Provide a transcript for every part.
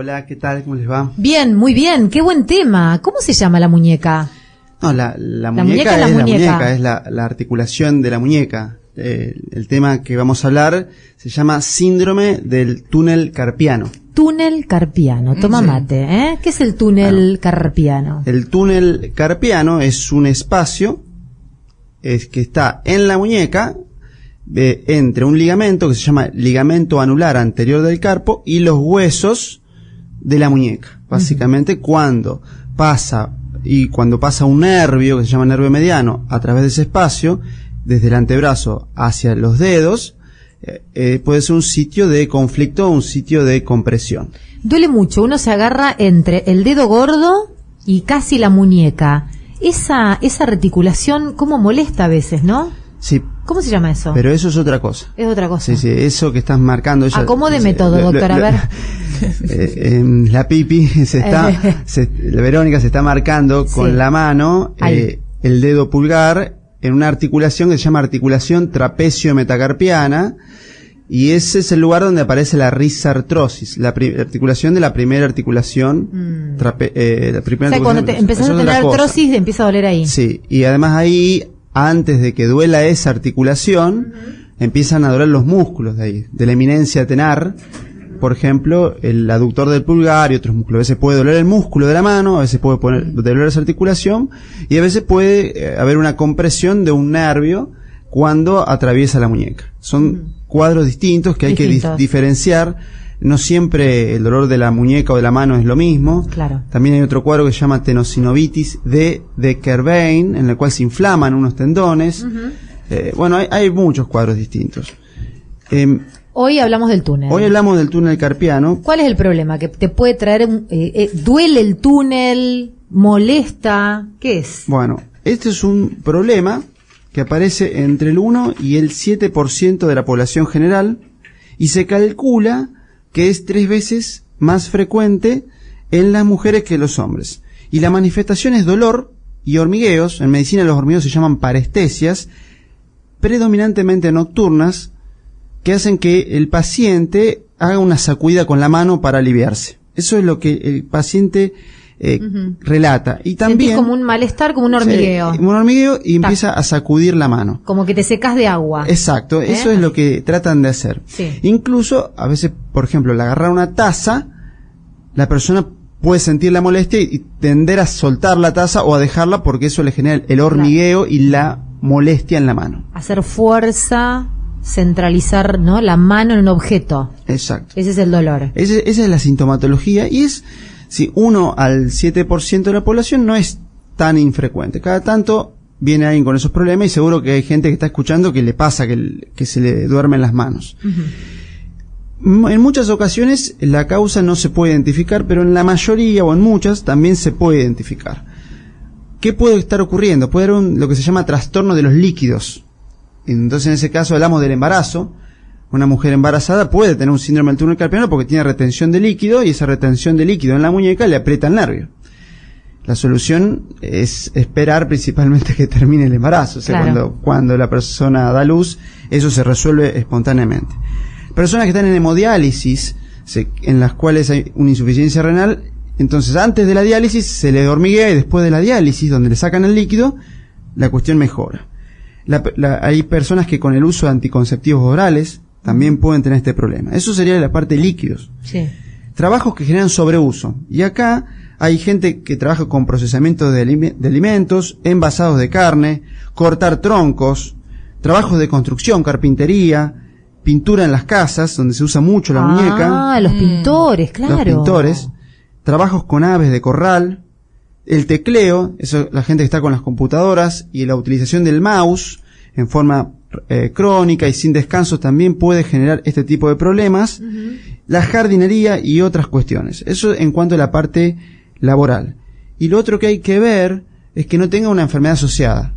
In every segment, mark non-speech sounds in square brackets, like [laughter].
Hola, ¿qué tal? ¿Cómo les va? Bien, muy bien, qué buen tema. ¿Cómo se llama la muñeca? No, la, muñeca, es la muñeca, es la, articulación de la muñeca. Eh, el tema que vamos a hablar se llama síndrome del túnel carpiano. Túnel carpiano, toma mate, ¿eh? ¿Qué es el túnel carpiano? El túnel carpiano es un espacio es que está en la muñeca eh, entre un ligamento que se llama ligamento anular anterior del carpo y los huesos de la muñeca. Básicamente cuando pasa y cuando pasa un nervio que se llama nervio mediano a través de ese espacio, desde el antebrazo hacia los dedos, eh, eh, puede ser un sitio de conflicto o un sitio de compresión. Duele mucho, uno se agarra entre el dedo gordo y casi la muñeca. Esa, esa reticulación, ¿cómo molesta a veces, no? Sí. ¿Cómo se llama eso? Pero eso es otra cosa. Es otra cosa. Sí, sí, eso que estás marcando. Ella, Acomódeme todo, doctor, a ver. [laughs] Eh, la pipi [laughs] se está, [laughs] la Verónica se está marcando con la mano eh, el dedo pulgar en una articulación que se llama articulación trapecio metacarpiana y ese es el lugar donde aparece la risartrosis, la, articulación de la primera articulación. Mm. eh, la primera o sea, cuando te empezás a tener artrosis, empieza a doler ahí. Sí, y además ahí antes de que duela esa articulación, empiezan a doler los músculos de ahí, de la eminencia tenar, por ejemplo, el aductor del pulgar y otros músculos. A veces puede doler el músculo de la mano, a veces puede poner, doler esa articulación y a veces puede eh, haber una compresión de un nervio cuando atraviesa la muñeca. Son cuadros distintos que hay que diferenciar no siempre el dolor de la muñeca o de la mano es lo mismo. Claro. También hay otro cuadro que se llama tenosinovitis de, de Kerbein, en el cual se inflaman unos tendones. Eh, bueno, hay, hay, muchos cuadros distintos. Em, hoy hablamos del túnel. Hoy hablamos del túnel carpiano. ¿Cuál es el problema? ¿Que te puede traer, eh, eh, duele el túnel, molesta? ¿Qué es? Bueno, este es un problema que aparece entre el 1 y el 7% de la población general y se calcula que es tres veces más frecuente en las mujeres que en los hombres. Y la manifestación es dolor y hormigueos, en medicina los hormigueos se llaman parestesias, predominantemente nocturnas, que hacen que el paciente haga una sacudida con la mano para aliviarse. Eso es lo que el paciente eh, relata. Y también... como un malestar, como un hormigueo. un hormigueo y empieza a sacudir la mano. Como que te secas de agua. Exacto, ¿Eh? eso es lo que tratan de hacer. Incluso, a veces, por ejemplo, al agarrar una taza, la persona puede sentir la molestia y tender a soltar la taza o a dejarla porque eso le genera el hormigueo y la molestia en la mano. Hacer fuerza, centralizar ¿no? la mano en un objeto. Exacto. Ese es el dolor. esa es la sintomatología y es si uno al 7% de la población no es tan infrecuente. Cada tanto viene alguien con esos problemas y seguro que hay gente que está escuchando que le pasa que, que se le duermen las manos. En muchas ocasiones la causa no se puede identificar, pero en la mayoría o en muchas también se puede identificar. ¿Qué puede estar ocurriendo? Puede haber un, lo que se llama trastorno de los líquidos. Entonces en ese caso hablamos del embarazo, una mujer embarazada puede tener un síndrome del túnel carpiano porque tiene retención de líquido y esa retención de líquido en la muñeca le aprieta el nervio. La solución es esperar principalmente que termine el embarazo. O sea, cuando, cuando la persona da luz, eso se resuelve espontáneamente. Personas que están en hemodiálisis, en las cuales hay una insuficiencia renal, entonces antes de la diálisis se le hormiguea y después de la diálisis, donde le sacan el líquido, la cuestión mejora. La- la- hay personas que con el uso de anticonceptivos orales también pueden tener este problema. Eso sería la parte de líquidos. Sí. Trabajos que generan sobreuso. Y acá hay gente que trabaja con procesamiento de, alime- de alimentos, envasados de carne, cortar troncos, trabajos de construcción, carpintería, pintura en las casas, donde se usa mucho la muñeca, Ah, los pintores, claro. los pintores, trabajos con aves de corral, el tecleo, eso la gente que está con las computadoras y la utilización del mouse en forma eh, crónica y sin descanso también puede generar este tipo de problemas. La jardinería y otras cuestiones. Eso en cuanto a la parte laboral. Y lo otro que hay que ver es que no tenga una enfermedad asociada.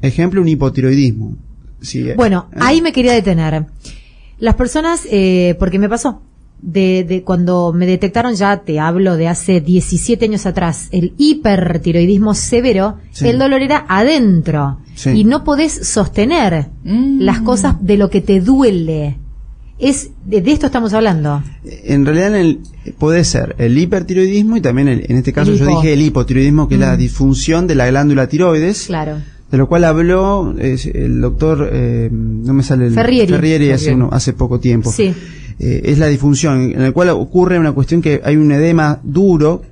Ejemplo, un hipotiroidismo. Sí, eh, Bueno, ¿eh? ahí me quería detener. Las personas, eh, porque me pasó, de, de cuando me detectaron ya, te hablo de hace 17 años atrás, el hipertiroidismo severo, Sí. el dolor era adentro. Sí. Y no podés sostener Mm. las cosas de lo que te duele. Es, de, de esto estamos hablando. En realidad en el- puede ser el hipertiroidismo y también el- en este caso El yo dije el hipotiroidismo, que es la Mm. disfunción de la glándula tiroides, Claro. de lo cual habló es, el doctor, eh, no me sale el Ferrieri. hace, Ferrieri. uno- hace poco tiempo. Sí. Eh, es la disfunción, en la cual ocurre una cuestión que hay un edema duro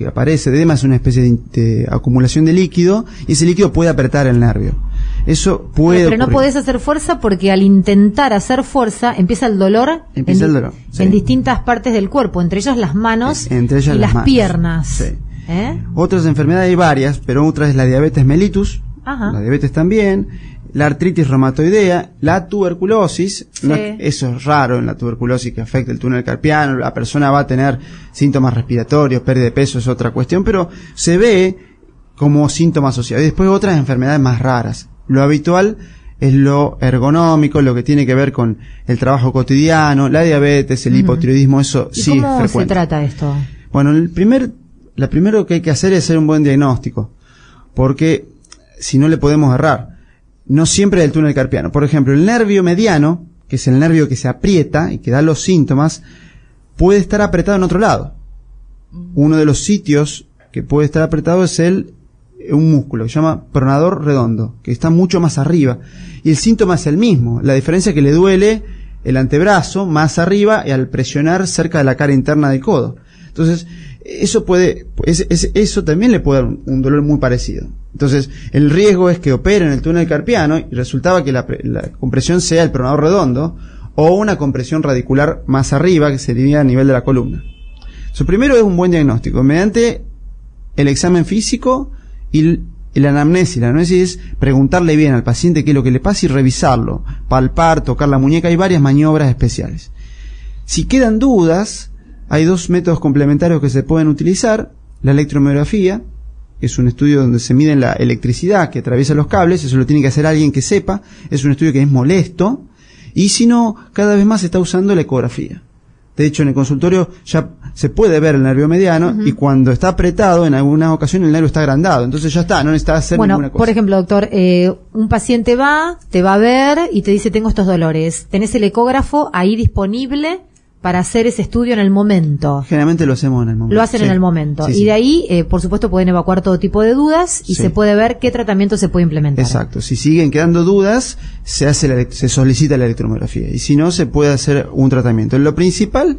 que aparece, edema es una especie de, de acumulación de líquido y ese líquido puede apretar el nervio. Eso puede Pero no podés hacer fuerza porque al intentar hacer fuerza empieza el dolor, Empieza en, el dolor, sí. en distintas partes del cuerpo, entre ellas las manos entre ellas y las las, manos. piernas. Sí. ¿Eh? Otras enfermedades hay varias, pero otra es la diabetes mellitus, Ajá. la diabetes también, la artritis reumatoidea, la tuberculosis, no es- eso es raro en la tuberculosis que afecta el túnel carpiano, la persona va a tener síntomas respiratorios, pérdida de peso es otra cuestión, pero se ve como síntoma asociado. Y después otras enfermedades más raras. Lo habitual es lo ergonómico, lo que tiene que ver con el trabajo cotidiano, la diabetes, el Ujú. hipotiroidismo, eso ¿Y sí cómo es se trata esto? Bueno, el primer, la primero que hay que hacer es hacer un buen diagnóstico, porque si no le podemos errar. No siempre del túnel carpiano. Por ejemplo, el nervio mediano, que es el nervio que se aprieta y que da los síntomas, puede estar apretado en otro lado. Uno de los sitios que puede estar apretado es el un músculo que se llama pronador redondo, que está mucho más arriba. Y el síntoma es el mismo. La diferencia es que le duele el antebrazo más arriba y al presionar cerca de la cara interna del codo. Entonces, eso puede, es- es- eso también le puede dar un, un dolor muy parecido. Entonces, el riesgo es que opere en el túnel carpiano y resultaba que la, la compresión sea el pronador redondo o una compresión radicular más arriba, que sería a nivel de la columna. Su primero es un buen diagnóstico. Mediante el examen físico y la anamnesis. La anamnesis es preguntarle bien al paciente qué es lo que le pasa y revisarlo. Palpar, tocar la muñeca. Hay varias maniobras especiales. Si quedan dudas, hay dos métodos complementarios que se pueden utilizar. La electromiografía, es un estudio donde se mide la electricidad que atraviesa los cables. Eso lo tiene que hacer alguien que sepa. Es un estudio que es molesto. Y si no, cada vez más se está usando la ecografía. De hecho, en el consultorio ya se puede ver el nervio mediano y cuando está apretado, en algunas ocasiones el nervio está agrandado. Entonces ya está, no necesita hacer Bueno, ninguna cosa. por ejemplo, doctor, eh, un paciente va, te va a ver y te dice tengo estos dolores. Tenés el ecógrafo ahí disponible para hacer ese estudio en el momento. Generalmente lo hacemos en el momento. Lo hacen Sí. en el momento. Sí, y de ahí, eh, por supuesto, pueden evacuar todo tipo de dudas y se puede ver qué tratamiento se puede implementar. Exacto. Si siguen quedando dudas, se hace la se solicita la electromiografía. Y si no, se puede hacer un tratamiento. Lo principal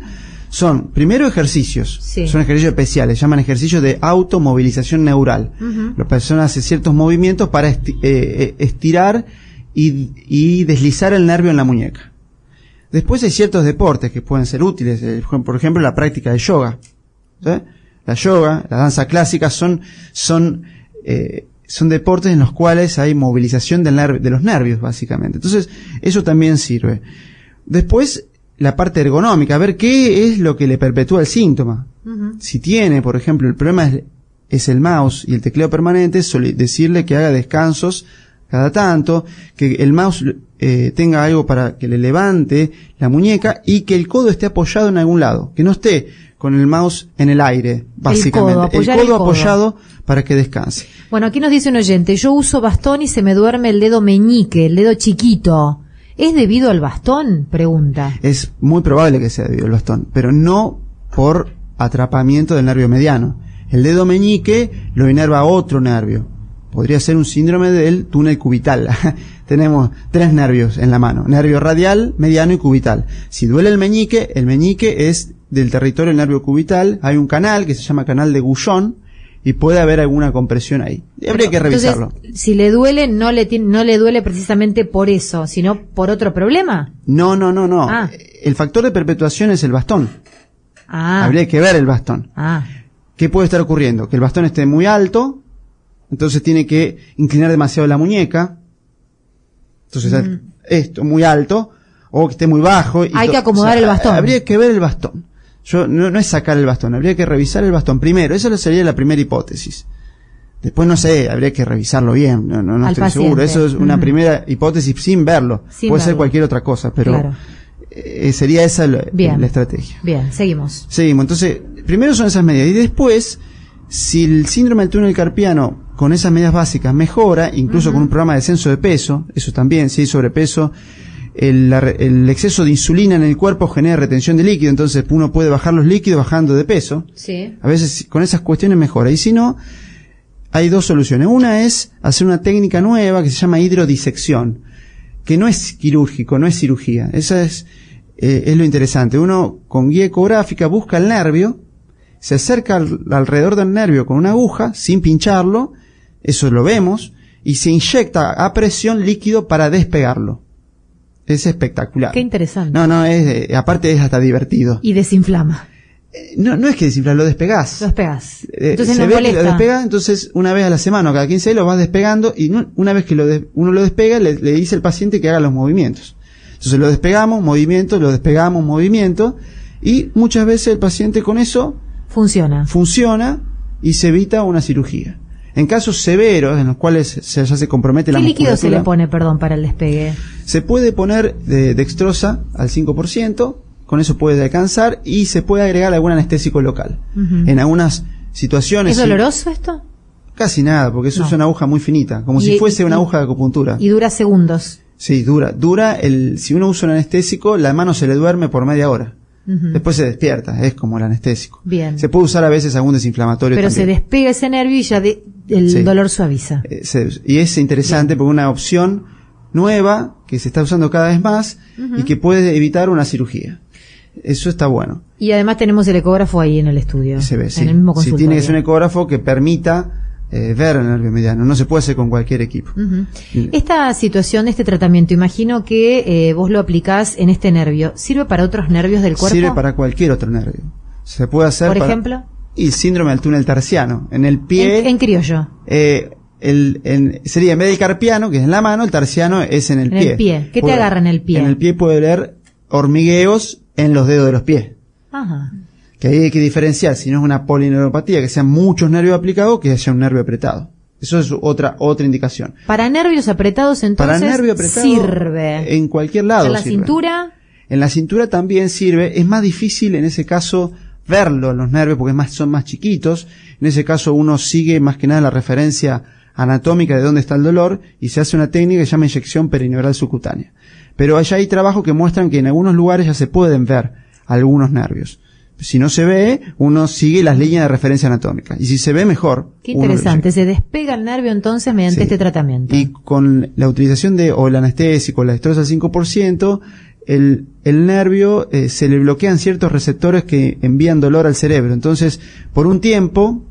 son, primero, ejercicios. Sí. Son ejercicios especiales. Llaman ejercicios de automovilización neural. La persona hace ciertos movimientos para esti- eh, eh, estirar y, y deslizar el nervio en la muñeca. Después hay ciertos deportes que pueden ser útiles. eh, Por ejemplo, la práctica de yoga. ¿sí? La yoga, la danza clásica son, son, eh, son deportes en los cuales hay movilización del de los nervios, básicamente. Entonces, eso también sirve. Después, la parte ergonómica, a ver qué es lo que le perpetúa el síntoma. Si tiene, por ejemplo, el problema es, es el mouse y el tecleo permanente, decirle que haga descansos cada tanto, que el mouse eh, tenga algo para que le levante la muñeca y que el codo esté apoyado en algún lado, que no esté con el mouse en el aire, básicamente. codo, apoyar el codo. apoyado para que descanse. Bueno, aquí nos dice un oyente, yo uso bastón y se me duerme el dedo meñique, el dedo chiquito. ¿Es debido al bastón? Pregunta. Es muy probable que sea debido al bastón, pero no por atrapamiento del nervio mediano. El dedo meñique lo inerva otro nervio, podría ser un síndrome del túnel cubital. [laughs] Tenemos tres nervios en la mano, nervio radial, mediano y cubital. Si duele el meñique, el meñique es del territorio del nervio cubital, hay un canal que se llama canal de Goujon y puede haber alguna compresión ahí. Y habría que revisarlo. si le duele, no le, no le duele precisamente por eso, sino por otro problema. No, no, no, no. Ah. El factor de perpetuación es el bastón. Ah. Habría que ver el bastón. Ah. ¿Qué puede estar ocurriendo? Que el bastón esté muy alto, entonces tiene que inclinar demasiado la muñeca. Entonces, mm. esto muy alto, o que esté muy bajo. Hay que acomodar el bastón. Habría que ver el bastón. Yo, no, es sacar el bastón, habría que revisar el bastón primero. Esa sería la primera hipótesis. Después no sé, habría que revisarlo bien, no, no, estoy seguro. Eso es una primera hipótesis sin verlo. Puede ser cualquier otra cosa, pero eh, sería esa la, estrategia. Bien, seguimos. Seguimos. Entonces, primero son esas medidas. Y después, si el síndrome del túnel carpiano con esas medidas básicas mejora, incluso con un programa de descenso de peso, eso también, si hay sobrepeso, el, exceso de insulina en el cuerpo genera retención de líquido, entonces uno puede bajar los líquidos bajando de peso. Sí. A veces con esas cuestiones mejora. Y si no, hay dos soluciones. Una es hacer una técnica nueva que se llama hidrodisección, que no es quirúrgico, no es cirugía. Esa es, eh, es lo interesante. Uno con guía ecográfica busca el nervio, se acerca alrededor del nervio con una aguja, sin pincharlo, eso lo vemos, y se inyecta a presión líquido para despegarlo. Es espectacular. Qué interesante. No, no, es, aparte es hasta divertido. Y desinflama. Eh, no, no es que desinflar, lo despegás. Lo despegás. Eh, entonces no molesta. Lo despega, entonces una vez a la semana o cada 15 días lo vas despegando y una vez que lo uno lo despega le, dice al paciente que haga los movimientos. Entonces lo despegamos, movimiento, lo despegamos, movimiento y muchas veces el paciente con eso funciona. Funciona y se evita una cirugía. En casos severos, en los cuales se, ya se compromete la musculatura... ¿Qué líquido se le pone, perdón, para el despegue? Se puede poner de dextrosa al 5%, con eso puede alcanzar, y se puede agregar algún anestésico local. En algunas situaciones... ¿Es doloroso esto? Casi nada, porque eso es una aguja muy finita, como si fuese una aguja de acupuntura. Y dura segundos. Sí, dura. Dura, el, si uno usa un anestésico, la mano se le duerme por media hora. Después se despierta, es como el anestésico. Bien. Se puede usar a veces algún desinflamatorio. Pero se despega ese nervio y ya el dolor suaviza. Eh, y es interesante porque una opción nueva que se está usando cada vez más y que puede evitar una cirugía. Eso está bueno. Y además tenemos el ecógrafo ahí en el estudio. Se ve, sí. Si tiene que ser un ecógrafo que permita eh, ver el nervio mediano. No se puede hacer con cualquier equipo. Esta situación, este tratamiento, imagino que eh, vos lo aplicás en este nervio. ¿Sirve para otros nervios del cuerpo? Sirve para cualquier otro nervio. Se puede hacer. Por ejemplo. Y síndrome del túnel terciano. En el pie. En, criollo. Eh, el, sería en vez del carpiano, que es en la mano, el terciano es en el pie. En el pie. ¿Qué te agarra en el pie? En el pie puede haber hormigueos en los dedos de los pies. Ajá. Que ahí hay que diferenciar si no es una polineuropatía, que sean muchos nervios aplicados, que haya un nervio apretado. Eso es otra otra indicación. Para nervios apretados entonces Para nervio apretado, sirve. En cualquier lado. ¿En la cintura? En la cintura también sirve. Es más difícil en ese caso verlo los nervios porque más, son más chiquitos. En ese caso uno sigue más que nada la referencia anatómica de dónde está el dolor y se hace una técnica que se llama inyección perineural subcutánea. Pero allá hay trabajos que muestran que en algunos lugares ya se pueden ver algunos nervios si no se ve, uno sigue las líneas de referencia anatómica. Y si se ve, mejor. Qué interesante. Se despega el nervio entonces mediante este tratamiento. Y con la utilización de, o el anestésico, la destroza al 5%, el, el nervio eh, se le bloquean ciertos receptores que envían dolor al cerebro. Entonces, por un tiempo,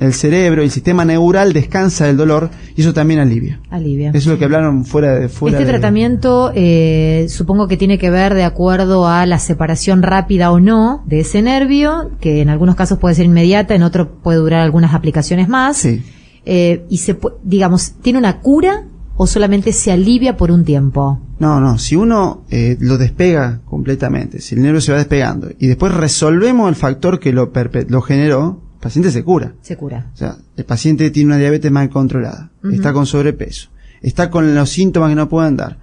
el cerebro, el sistema neural descansa del dolor y eso también alivia. Alivia. Eso es lo que hablaron fuera de fuera. Este tratamiento eh, supongo que tiene que ver de acuerdo a la separación rápida o no de ese nervio, que en algunos casos puede ser inmediata, en otros puede durar algunas aplicaciones más. Sí. Eh, y se digamos, ¿tiene una cura o solamente se alivia por un tiempo? No, no, si uno eh, lo despega completamente, si el nervio se va despegando y después resolvemos el factor que lo, lo generó, paciente se cura. Se cura. O sea, el paciente tiene una diabetes mal controlada, está con sobrepeso, está con los síntomas que no puede andar,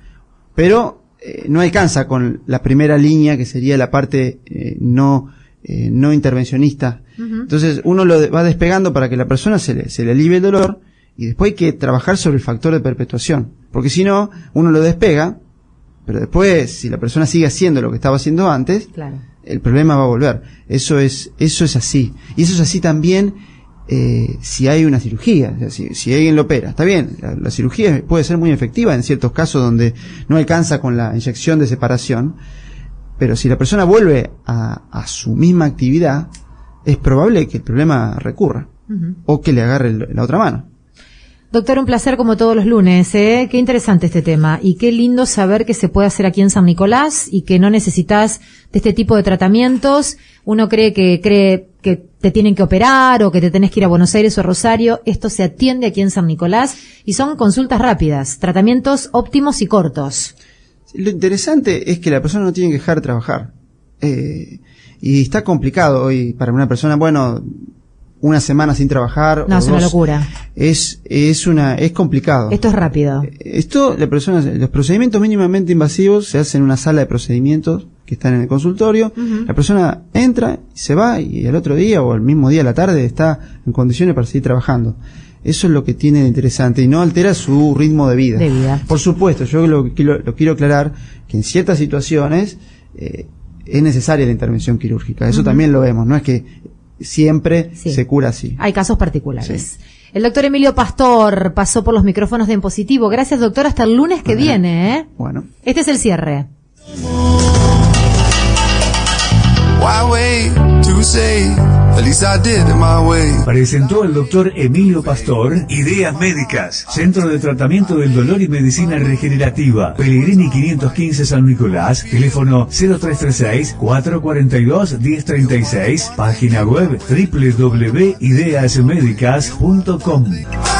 pero eh, no alcanza con la primera línea que sería la parte eh, no eh, no intervencionista. Entonces uno lo va despegando para que la persona se le, se le alivie el dolor y después hay que trabajar sobre el factor de perpetuación, porque si no uno lo despega, pero después si la persona sigue haciendo lo que estaba haciendo antes, claro el problema va a volver. Eso es, eso es así. Y eso es así también eh, si hay una cirugía, si, alguien lo opera. Está bien, la, cirugía puede ser muy efectiva en ciertos casos donde no alcanza con la inyección de separación, pero si la persona vuelve a, su misma actividad, es probable que el problema recurra o que le agarre la otra mano. Doctor, un placer como todos los lunes. ¿eh? Qué interesante este tema y qué lindo saber que se puede hacer aquí en San Nicolás y que no necesitas de este tipo de tratamientos. Uno cree que cree que te tienen que operar o que te tenés que ir a Buenos Aires o Rosario. Esto se atiende aquí en San Nicolás y son consultas rápidas, tratamientos óptimos y cortos. Lo interesante es que la persona no tiene que dejar de trabajar. Eh, y está complicado hoy para una persona, bueno, una semana sin trabajar. No, es una locura. Es, es una, es complicado. Esto es rápido. Esto, la persona, los procedimientos mínimamente invasivos se hacen en una sala de procedimientos que están en el consultorio. La persona entra, se va y el otro día o el mismo día a la tarde está en condiciones para seguir trabajando. Eso es lo que tiene de interesante y no altera su ritmo de vida. De vida. Por supuesto, yo lo, lo, quiero aclarar que en ciertas situaciones eh, es necesaria la intervención quirúrgica. Eso también lo vemos. No es que siempre se cura así. Hay casos particulares. El doctor Emilio Pastor pasó por los micrófonos de Impositivo. Gracias, doctor. Hasta el lunes que viene. ¿eh? Bueno. Este es el cierre. Presentó el doctor Emilio Pastor Ideas Médicas, Centro de Tratamiento del Dolor y Medicina Regenerativa, Pellegrini 515 San Nicolás, teléfono 0336 442 1036, página web www.ideasmedicas.com.